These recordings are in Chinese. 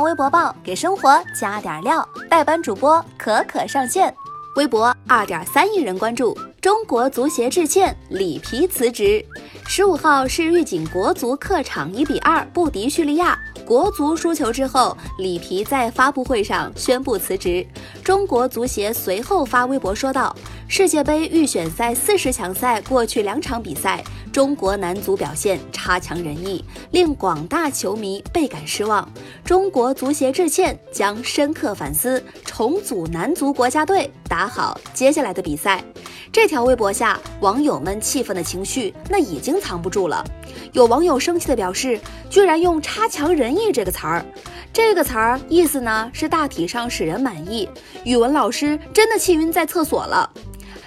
微博报，给生活加点料。代班主播可可上线，微博二点三亿人关注。中国足协致歉，里皮辞职。十五号是预警国足客场一比二不敌叙利亚，国足输球之后，里皮在发布会上宣布辞职。中国足协随后发微博说道：“世界杯预选赛四十强赛过去两场比赛。”中国男足表现差强人意，令广大球迷倍感失望。中国足协致歉，将深刻反思，重组男足国家队，打好接下来的比赛。这条微博下，网友们气愤的情绪那已经藏不住了。有网友生气的表示，居然用“差强人意”这个词儿，这个词儿意思呢是大体上使人满意。语文老师真的气晕在厕所了。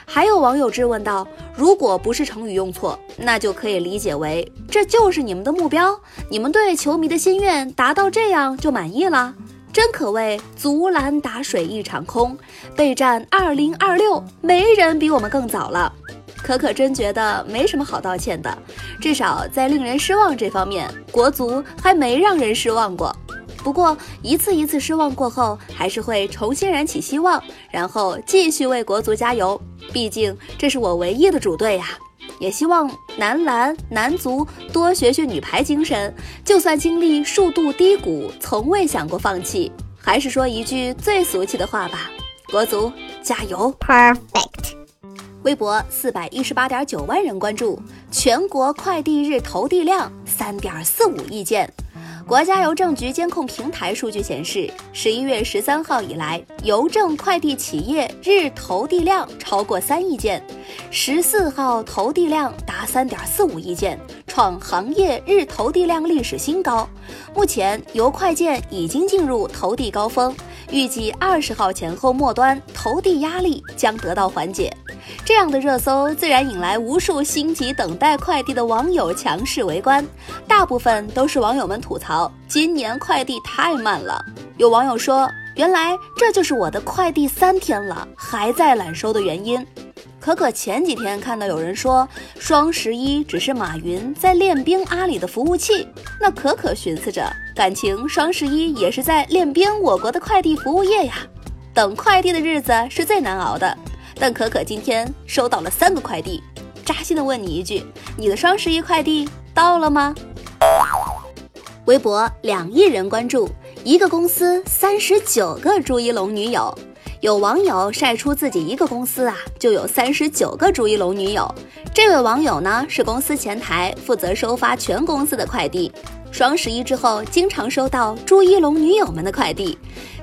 还有网友质问道：“如果不是成语用错，那就可以理解为这就是你们的目标，你们对球迷的心愿达到这样就满意了，真可谓竹篮打水一场空。备战二零二六，没人比我们更早了。可可真觉得没什么好道歉的，至少在令人失望这方面，国足还没让人失望过。不过一次一次失望过后，还是会重新燃起希望，然后继续为国足加油。”毕竟这是我唯一的主队呀，也希望男篮、男足多学学女排精神，就算经历数度低谷，从未想过放弃。还是说一句最俗气的话吧，国足加油！Perfect。微博四百一十八点九万人关注，全国快递日投递量三点四五亿件。国家邮政局监控平台数据显示，十一月十三号以来，邮政快递企业日投递量超过三亿件，十四号投递量达三点四五亿件，创行业日投递量历史新高。目前，邮快件已经进入投递高峰，预计二十号前后末端投递压力将得到缓解。这样的热搜自然引来无数心急等待快递的网友强势围观，大部分都是网友们吐槽今年快递太慢了。有网友说，原来这就是我的快递三天了还在揽收的原因。可可前几天看到有人说双十一只是马云在练兵阿里的服务器，那可可寻思着，感情双十一也是在练兵我国的快递服务业呀。等快递的日子是最难熬的。但可可今天收到了三个快递，扎心的问你一句：你的双十一快递到了吗？微博两亿人关注，一个公司三十九个朱一龙女友。有网友晒出自己一个公司啊，就有三十九个朱一龙女友。这位网友呢，是公司前台，负责收发全公司的快递。双十一之后，经常收到朱一龙女友们的快递。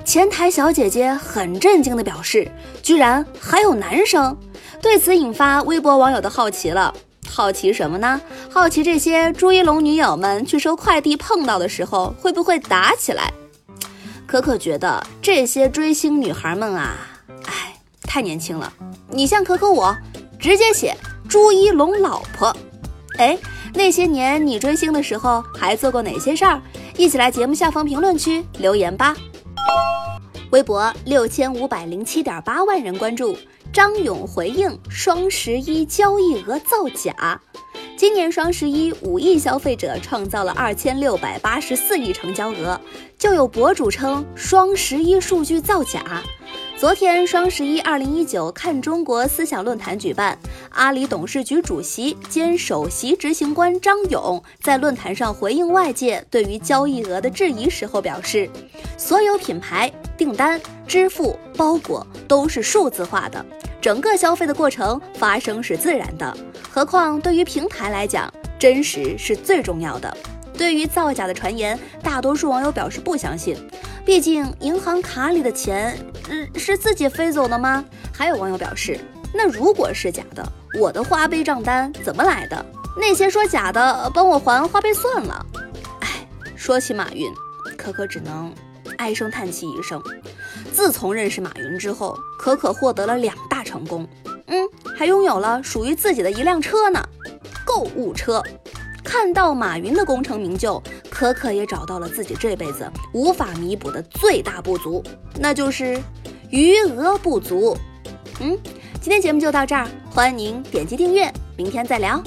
前台小姐姐很震惊地表示：“居然还有男生！”对此引发微博网友的好奇了。好奇什么呢？好奇这些朱一龙女友们去收快递碰到的时候会不会打起来？可可觉得这些追星女孩们啊，哎，太年轻了。你像可可我，直接写朱一龙老婆。哎，那些年你追星的时候还做过哪些事儿？一起来节目下方评论区留言吧。微博六千五百零七点八万人关注，张勇回应双十一交易额造假。今年双十一，五亿消费者创造了二千六百八十四亿成交额，就有博主称双十一数据造假。昨天双十一二零一九看中国思想论坛举办，阿里董事局主席兼首席执行官张勇在论坛上回应外界对于交易额的质疑时候表示，所有品牌订单、支付、包裹都是数字化的，整个消费的过程发生是自然的。何况对于平台来讲，真实是最重要的。对于造假的传言，大多数网友表示不相信。毕竟银行卡里的钱，嗯，是自己飞走的吗？还有网友表示，那如果是假的，我的花呗账单怎么来的？那些说假的，帮我还花呗算了。哎，说起马云，可可只能唉声叹气一声。自从认识马云之后，可可获得了两大成功，嗯，还拥有了属于自己的一辆车呢，购物车。看到马云的功成名就，可可也找到了自己这辈子无法弥补的最大不足，那就是余额不足。嗯，今天节目就到这儿，欢迎您点击订阅，明天再聊。